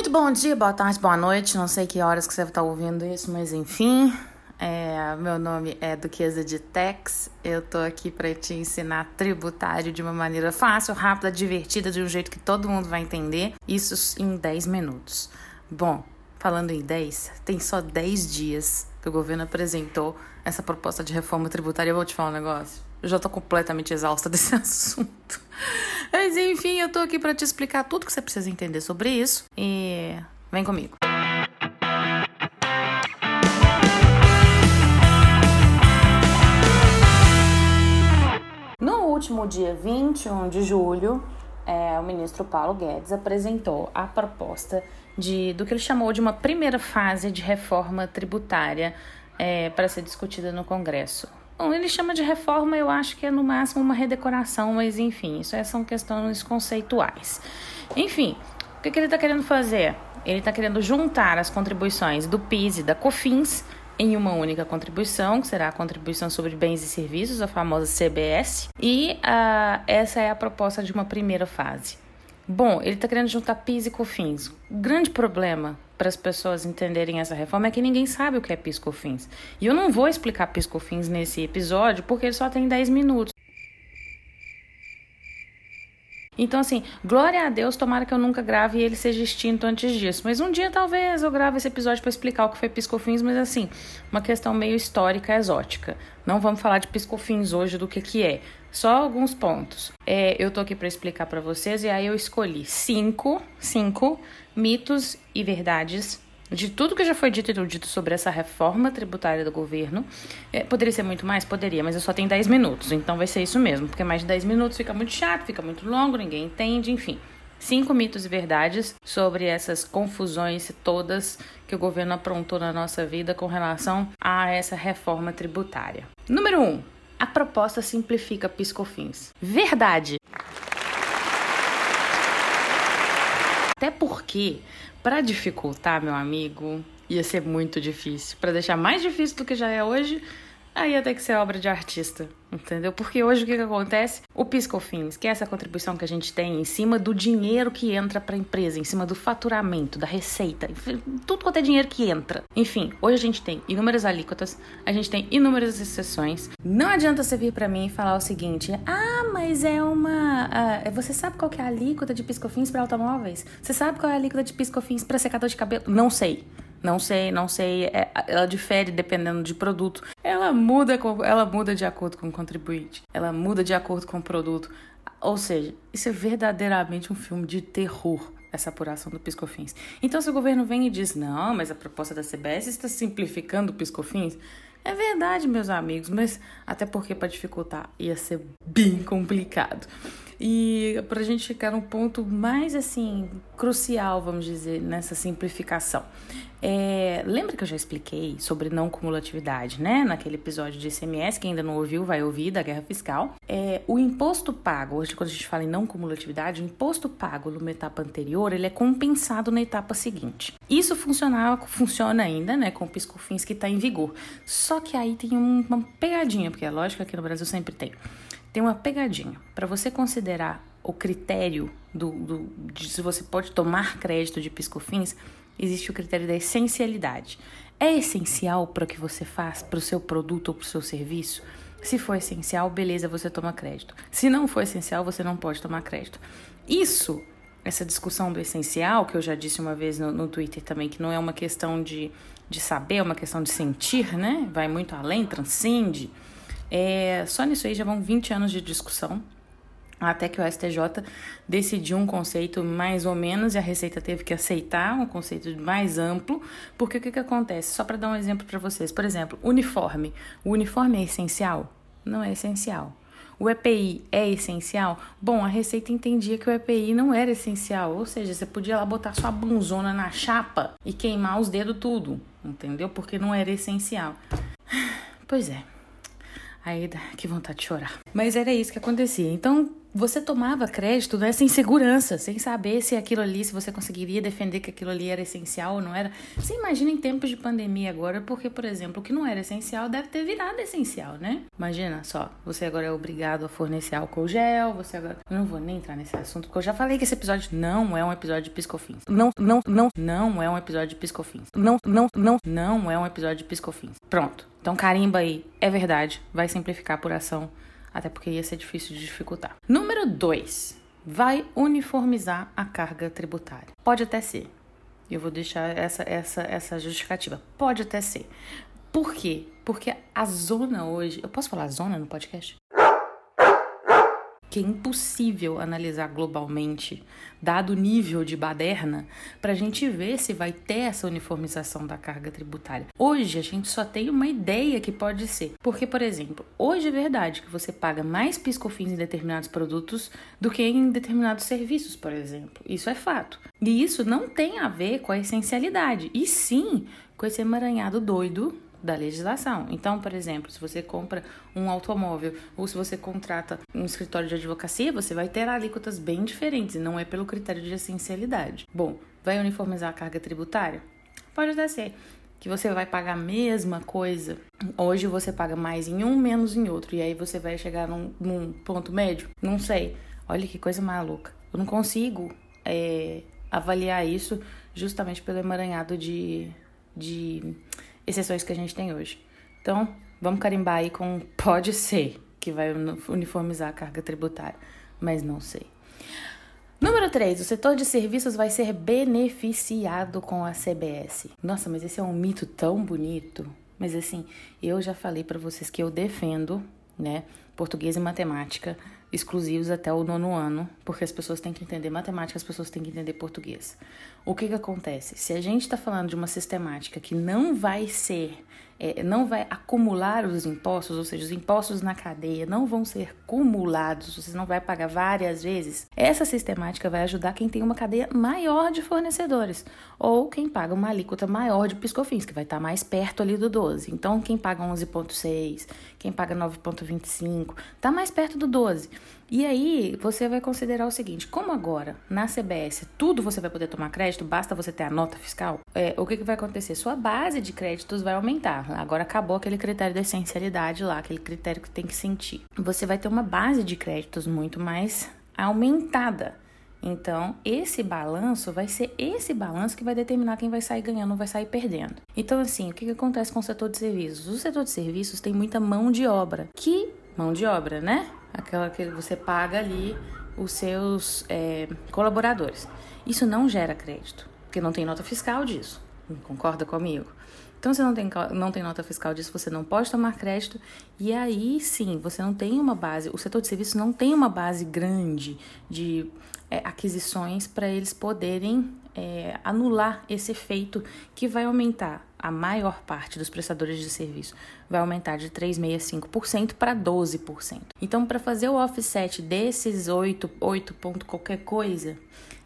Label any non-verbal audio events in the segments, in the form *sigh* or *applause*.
Muito bom dia, boa tarde, boa noite. Não sei que horas que você está ouvindo isso, mas enfim. É, meu nome é Duquesa de Tex. Eu tô aqui para te ensinar tributário de uma maneira fácil, rápida, divertida, de um jeito que todo mundo vai entender. Isso em 10 minutos. Bom, falando em 10, tem só 10 dias que o governo apresentou essa proposta de reforma tributária. Eu vou te falar um negócio. Eu já tô completamente exausta *laughs* desse assunto. Mas enfim, eu tô aqui para te explicar tudo que você precisa entender sobre isso. E vem comigo. No último dia 21 de julho, é, o ministro Paulo Guedes apresentou a proposta de, do que ele chamou de uma primeira fase de reforma tributária é, para ser discutida no Congresso. Bom, ele chama de reforma, eu acho que é no máximo uma redecoração, mas enfim, isso é, são questões conceituais. Enfim, o que, que ele está querendo fazer? Ele está querendo juntar as contribuições do PIS e da COFINS em uma única contribuição, que será a contribuição sobre bens e serviços, a famosa CBS, e uh, essa é a proposta de uma primeira fase. Bom, ele está querendo juntar PIS e COFINS. O grande problema para as pessoas entenderem essa reforma é que ninguém sabe o que é PIS e COFINS. E eu não vou explicar PIS e COFINS nesse episódio porque ele só tem 10 minutos. Então, assim, glória a Deus, tomara que eu nunca grave e ele seja extinto antes disso. Mas um dia talvez eu grave esse episódio para explicar o que foi piscofins, mas assim, uma questão meio histórica, exótica. Não vamos falar de piscofins hoje do que que é. Só alguns pontos. É, eu tô aqui para explicar para vocês e aí eu escolhi cinco, cinco mitos e verdades de tudo que já foi dito e dito sobre essa reforma tributária do governo. É, poderia ser muito mais? Poderia, mas eu só tenho 10 minutos, então vai ser isso mesmo, porque mais de 10 minutos fica muito chato, fica muito longo, ninguém entende, enfim. Cinco mitos e verdades sobre essas confusões todas que o governo aprontou na nossa vida com relação a essa reforma tributária. Número 1. Um, a proposta simplifica piscofins. Verdade. Até porque para dificultar, meu amigo, ia ser muito difícil. Para deixar mais difícil do que já é hoje, aí ia ter que ser obra de artista, entendeu? Porque hoje o que, que acontece? O PiscoFins, que é essa contribuição que a gente tem em cima do dinheiro que entra para a empresa, em cima do faturamento, da receita, tudo quanto é dinheiro que entra. Enfim, hoje a gente tem inúmeras alíquotas, a gente tem inúmeras exceções. Não adianta você vir para mim e falar o seguinte: ah, mas é uma. Uh, você sabe qual que é a alíquota de PiscoFins para automóveis? Você sabe qual é a alíquota de PiscoFins para secador de cabelo? Não sei. Não sei, não sei. É, ela difere dependendo de produto. Ela muda, ela muda de acordo com o contribuinte. Ela muda de acordo com o produto. Ou seja, isso é verdadeiramente um filme de terror essa apuração do Piscofins. Então, se o governo vem e diz, não, mas a proposta da CBS está simplificando o Piscofins, é verdade, meus amigos, mas até porque para dificultar ia ser bem complicado. E para a gente ficar no ponto mais assim crucial, vamos dizer, nessa simplificação. É, lembra que eu já expliquei sobre não cumulatividade, né? Naquele episódio de ICMS, que ainda não ouviu, vai ouvir, da guerra fiscal. É, o imposto pago, hoje quando a gente fala em não cumulatividade, o imposto pago numa etapa anterior, ele é compensado na etapa seguinte. Isso funcionava, funciona ainda, né, com o piscofins que está em vigor. Só que aí tem uma pegadinha, porque é lógico que aqui no Brasil sempre tem tem uma pegadinha. Para você considerar o critério do, do, de se você pode tomar crédito de piscofins, existe o critério da essencialidade. É essencial para o que você faz, para o seu produto ou para o seu serviço? Se for essencial, beleza, você toma crédito. Se não for essencial, você não pode tomar crédito. Isso, essa discussão do essencial, que eu já disse uma vez no, no Twitter também, que não é uma questão de, de saber, é uma questão de sentir, né? Vai muito além, transcende. É, só nisso aí já vão 20 anos de discussão, até que o STJ decidiu um conceito mais ou menos e a Receita teve que aceitar um conceito mais amplo, porque o que, que acontece? Só para dar um exemplo para vocês. Por exemplo, uniforme. O uniforme é essencial? Não é essencial. O EPI é essencial? Bom, a Receita entendia que o EPI não era essencial, ou seja, você podia lá botar sua bunzona na chapa e queimar os dedos tudo, entendeu? Porque não era essencial. *sighs* Pois é. Aí, que vontade de chorar. Mas era isso que acontecia. Então, você tomava crédito né, sem segurança, sem saber se aquilo ali, se você conseguiria defender que aquilo ali era essencial ou não era. Você imagina em tempos de pandemia agora, porque, por exemplo, o que não era essencial deve ter virado essencial, né? Imagina só, você agora é obrigado a fornecer álcool gel, você agora. Eu não vou nem entrar nesse assunto, porque eu já falei que esse episódio não é um episódio de piscofins. Não, não, não, não é um episódio de piscofins. Não, não, não, não é um episódio de piscofins. Pronto. Então carimba aí, é verdade, vai simplificar por ação até porque ia ser difícil de dificultar. Número 2. Vai uniformizar a carga tributária. Pode até ser. Eu vou deixar essa, essa, essa justificativa. Pode até ser. Por quê? Porque a zona hoje. Eu posso falar zona no podcast? Que é impossível analisar globalmente, dado o nível de baderna, para a gente ver se vai ter essa uniformização da carga tributária. Hoje a gente só tem uma ideia que pode ser. Porque, por exemplo, hoje é verdade que você paga mais piscofins em determinados produtos do que em determinados serviços, por exemplo. Isso é fato. E isso não tem a ver com a essencialidade, e sim com esse emaranhado doido da legislação. Então, por exemplo, se você compra um automóvel ou se você contrata um escritório de advocacia, você vai ter alíquotas bem diferentes e não é pelo critério de essencialidade. Bom, vai uniformizar a carga tributária? Pode até ser que você vai pagar a mesma coisa. Hoje você paga mais em um, menos em outro, e aí você vai chegar num, num ponto médio? Não sei. Olha que coisa maluca. Eu não consigo é, avaliar isso justamente pelo emaranhado de, de exceções que a gente tem hoje. Então, vamos carimbar aí com pode ser que vai uniformizar a carga tributária, mas não sei. Número 3, o setor de serviços vai ser beneficiado com a CBS. Nossa, mas esse é um mito tão bonito. Mas assim, eu já falei para vocês que eu defendo, né, português e matemática exclusivos até o nono ano, porque as pessoas têm que entender matemática, as pessoas têm que entender português. O que que acontece? Se a gente está falando de uma sistemática que não vai ser é, não vai acumular os impostos, ou seja, os impostos na cadeia não vão ser cumulados, você não vai pagar várias vezes. Essa sistemática vai ajudar quem tem uma cadeia maior de fornecedores, ou quem paga uma alíquota maior de piscofins, que vai estar mais perto ali do 12. Então, quem paga 11,6, quem paga 9,25, está mais perto do 12. E aí você vai considerar o seguinte: como agora na CBS tudo você vai poder tomar crédito, basta você ter a nota fiscal, é, o que, que vai acontecer? Sua base de créditos vai aumentar. Agora acabou aquele critério da essencialidade lá, aquele critério que tem que sentir. Você vai ter uma base de créditos muito mais aumentada. Então, esse balanço vai ser esse balanço que vai determinar quem vai sair ganhando ou vai sair perdendo. Então, assim, o que, que acontece com o setor de serviços? O setor de serviços tem muita mão de obra, que mão de obra, né? aquela que você paga ali os seus é, colaboradores. Isso não gera crédito, porque não tem nota fiscal disso. Concorda comigo? Então, se não tem, não tem nota fiscal disso, você não pode tomar crédito. E aí sim, você não tem uma base, o setor de serviços não tem uma base grande de é, aquisições para eles poderem é, anular esse efeito que vai aumentar a maior parte dos prestadores de serviço vai aumentar de 3,65% para 12%. Então, para fazer o offset desses 8, 8 ponto qualquer coisa,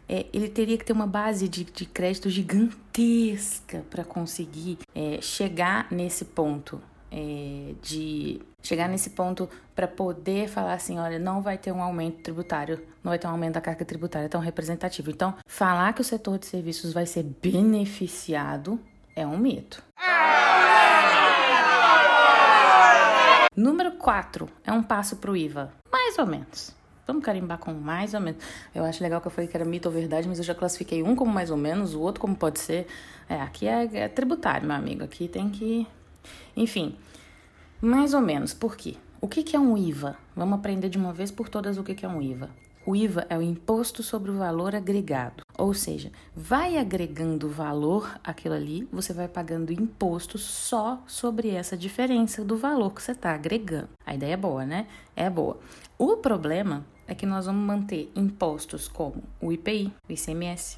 é, ele teria que ter uma base de, de crédito gigantesca para conseguir é, chegar nesse ponto é, de chegar nesse ponto para poder falar assim, olha, não vai ter um aumento tributário, não vai ter um aumento da carga tributária tão representativo. Então, falar que o setor de serviços vai ser beneficiado é um mito. Número 4 é um passo para o IVA. Mais ou menos. Vamos carimbar com mais ou menos. Eu acho legal que eu falei que era mito ou verdade, mas eu já classifiquei um como mais ou menos, o outro como pode ser. É, aqui é, é tributário, meu amigo. Aqui tem que. Enfim, mais ou menos. Por quê? O que, que é um IVA? Vamos aprender de uma vez por todas o que, que é um IVA. O IVA é o imposto sobre o valor agregado, ou seja, vai agregando valor aquilo ali, você vai pagando imposto só sobre essa diferença do valor que você está agregando. A ideia é boa, né? É boa. O problema é que nós vamos manter impostos como o IPI, o ICMS,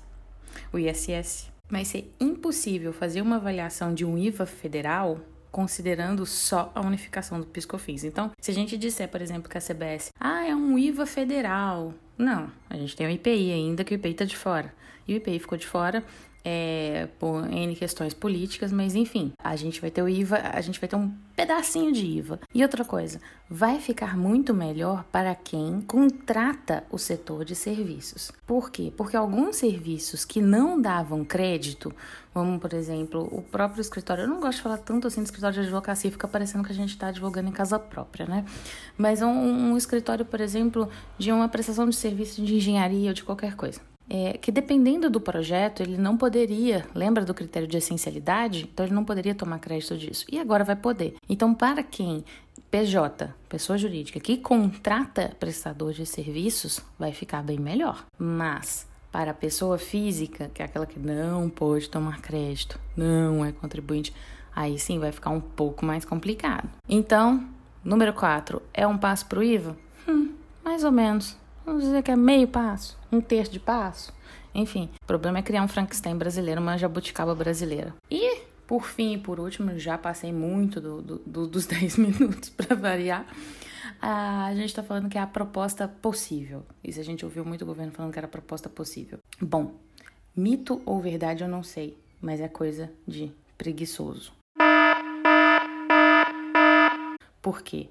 o ISS. Vai ser impossível fazer uma avaliação de um IVA federal considerando só a unificação do PiscoFins. Então, se a gente disser, por exemplo, que a CBS, ah, é um IVA federal. Não, a gente tem o IPI ainda, que o IPI está de fora. E o IPI ficou de fora é, por N questões políticas, mas enfim, a gente vai ter o IVA, a gente vai ter um pedacinho de IVA. E outra coisa, vai ficar muito melhor para quem contrata o setor de serviços. Por quê? Porque alguns serviços que não davam crédito, como por exemplo o próprio escritório, eu não gosto de falar tanto assim do escritório de advocacia, fica parecendo que a gente está advogando em casa própria, né? Mas um, um escritório, por exemplo, de uma prestação de serviço de engenharia ou de qualquer coisa é, que dependendo do projeto, ele não poderia, lembra do critério de essencialidade? Então ele não poderia tomar crédito disso. E agora vai poder. Então, para quem PJ, pessoa jurídica, que contrata prestador de serviços, vai ficar bem melhor. Mas para a pessoa física, que é aquela que não pode tomar crédito, não é contribuinte, aí sim vai ficar um pouco mais complicado. Então, número 4, é um passo para o IVA? Hum, mais ou menos. Vamos dizer que é meio passo, um terço de passo. Enfim, o problema é criar um Frankenstein brasileiro, uma jabuticaba brasileira. E, por fim e por último, já passei muito do, do, do, dos *laughs* 10 minutos para variar. a gente está falando que é a proposta possível. Isso a gente ouviu muito o governo falando que era a proposta possível. Bom, mito ou verdade eu não sei, mas é coisa de preguiçoso. Por quê?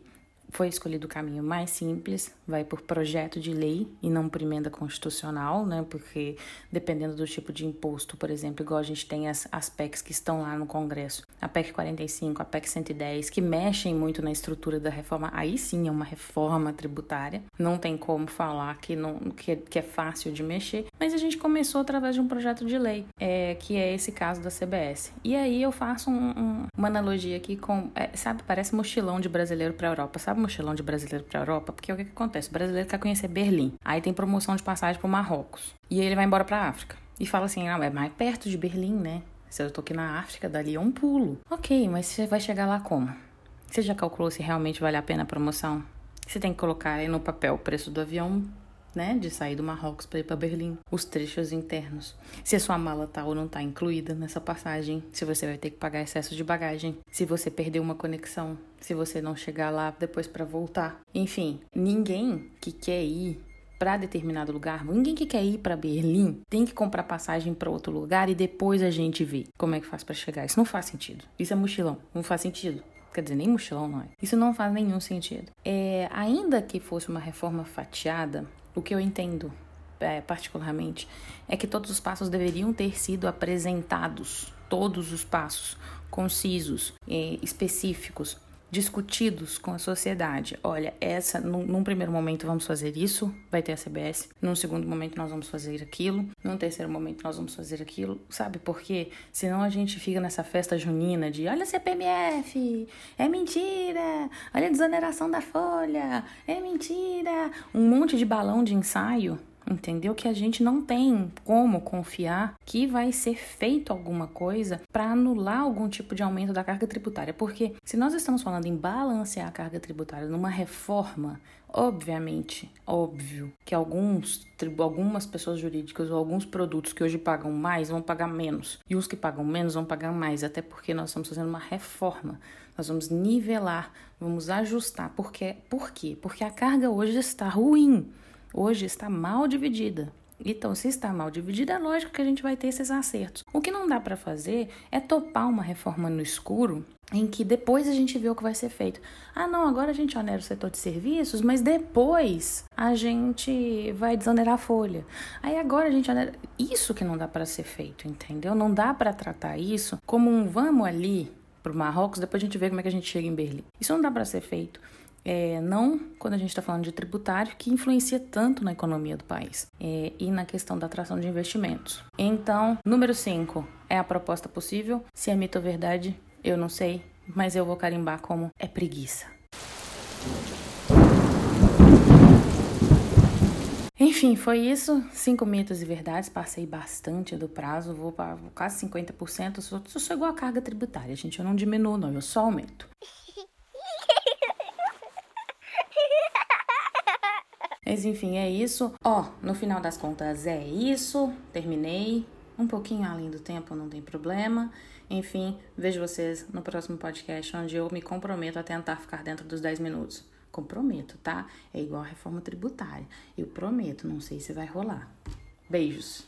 Foi escolhido o caminho mais simples, vai por projeto de lei e não por emenda constitucional, né? Porque dependendo do tipo de imposto, por exemplo, igual a gente tem as, as PECs que estão lá no Congresso, a PEC 45, a PEC 110, que mexem muito na estrutura da reforma, aí sim é uma reforma tributária, não tem como falar que, não, que, é, que é fácil de mexer, mas a gente começou através de um projeto de lei, é, que é esse caso da CBS. E aí eu faço um, um, uma analogia aqui com, é, sabe, parece mochilão de brasileiro para Europa, sabe? Mochilão de brasileiro para Europa, porque o que, que acontece? O brasileiro quer conhecer Berlim. Aí tem promoção de passagem para Marrocos. E aí ele vai embora para África. E fala assim: ah, é mais perto de Berlim, né? Se eu tô aqui na África, dali é um pulo. Ok, mas você vai chegar lá como? Você já calculou se realmente vale a pena a promoção? Você tem que colocar aí no papel o preço do avião né, de sair do Marrocos para ir para Berlim, os trechos internos. Se a sua mala tá ou não tá incluída nessa passagem, se você vai ter que pagar excesso de bagagem, se você perdeu uma conexão, se você não chegar lá depois para voltar. Enfim, ninguém que quer ir para determinado lugar, ninguém que quer ir para Berlim tem que comprar passagem para outro lugar e depois a gente vê como é que faz para chegar. Isso não faz sentido. Isso é mochilão, não faz sentido. Quer dizer, nem mochilão não é. Isso não faz nenhum sentido. É, ainda que fosse uma reforma fatiada, o que eu entendo é, particularmente é que todos os passos deveriam ter sido apresentados, todos os passos, concisos, específicos, discutidos com a sociedade. Olha, essa, num, num, primeiro momento vamos fazer isso, vai ter a CBS. Num segundo momento nós vamos fazer aquilo. Num terceiro momento nós vamos fazer aquilo. Sabe por quê? Senão a gente fica nessa festa junina de olha CPMF, é mentira, olha a desoneração da folha, é mentira. Um monte de balão de ensaio entendeu? Que a gente não tem como confiar que vai ser feito alguma coisa para anular algum tipo de aumento da carga tributária, porque se nós estamos falando em balancear a carga tributária numa reforma, obviamente, óbvio que alguns, algumas pessoas jurídicas ou alguns produtos que hoje pagam mais vão pagar menos e os que pagam menos vão pagar mais, até porque nós estamos fazendo uma reforma. Nós vamos nivelar, vamos ajustar. Porque, por quê? Porque a carga hoje está ruim hoje está mal dividida. Então, se está mal dividida, é lógico que a gente vai ter esses acertos. O que não dá para fazer é topar uma reforma no escuro em que depois a gente vê o que vai ser feito. Ah, não, agora a gente onera o setor de serviços, mas depois a gente vai desonerar a folha. Aí agora a gente onera. Isso que não dá para ser feito, entendeu? Não dá para tratar isso como um vamos ali para o Marrocos, depois a gente vê como é que a gente chega em Berlim. Isso não dá para ser feito é, não quando a gente está falando de tributário, que influencia tanto na economia do país é, e na questão da atração de investimentos. Então, número 5 é a proposta possível. Se é mito ou verdade, eu não sei, mas eu vou carimbar como é preguiça. Enfim, foi isso. Cinco mitos e verdades. Passei bastante do prazo, vou para quase 50%. Sou, sou igual a carga tributária, gente. Eu não diminuo, não, eu só aumento. *laughs* Mas enfim, é isso. Ó, no final das contas é isso. Terminei. Um pouquinho além do tempo, não tem problema. Enfim, vejo vocês no próximo podcast, onde eu me comprometo a tentar ficar dentro dos 10 minutos. Comprometo, tá? É igual a reforma tributária. Eu prometo, não sei se vai rolar. Beijos.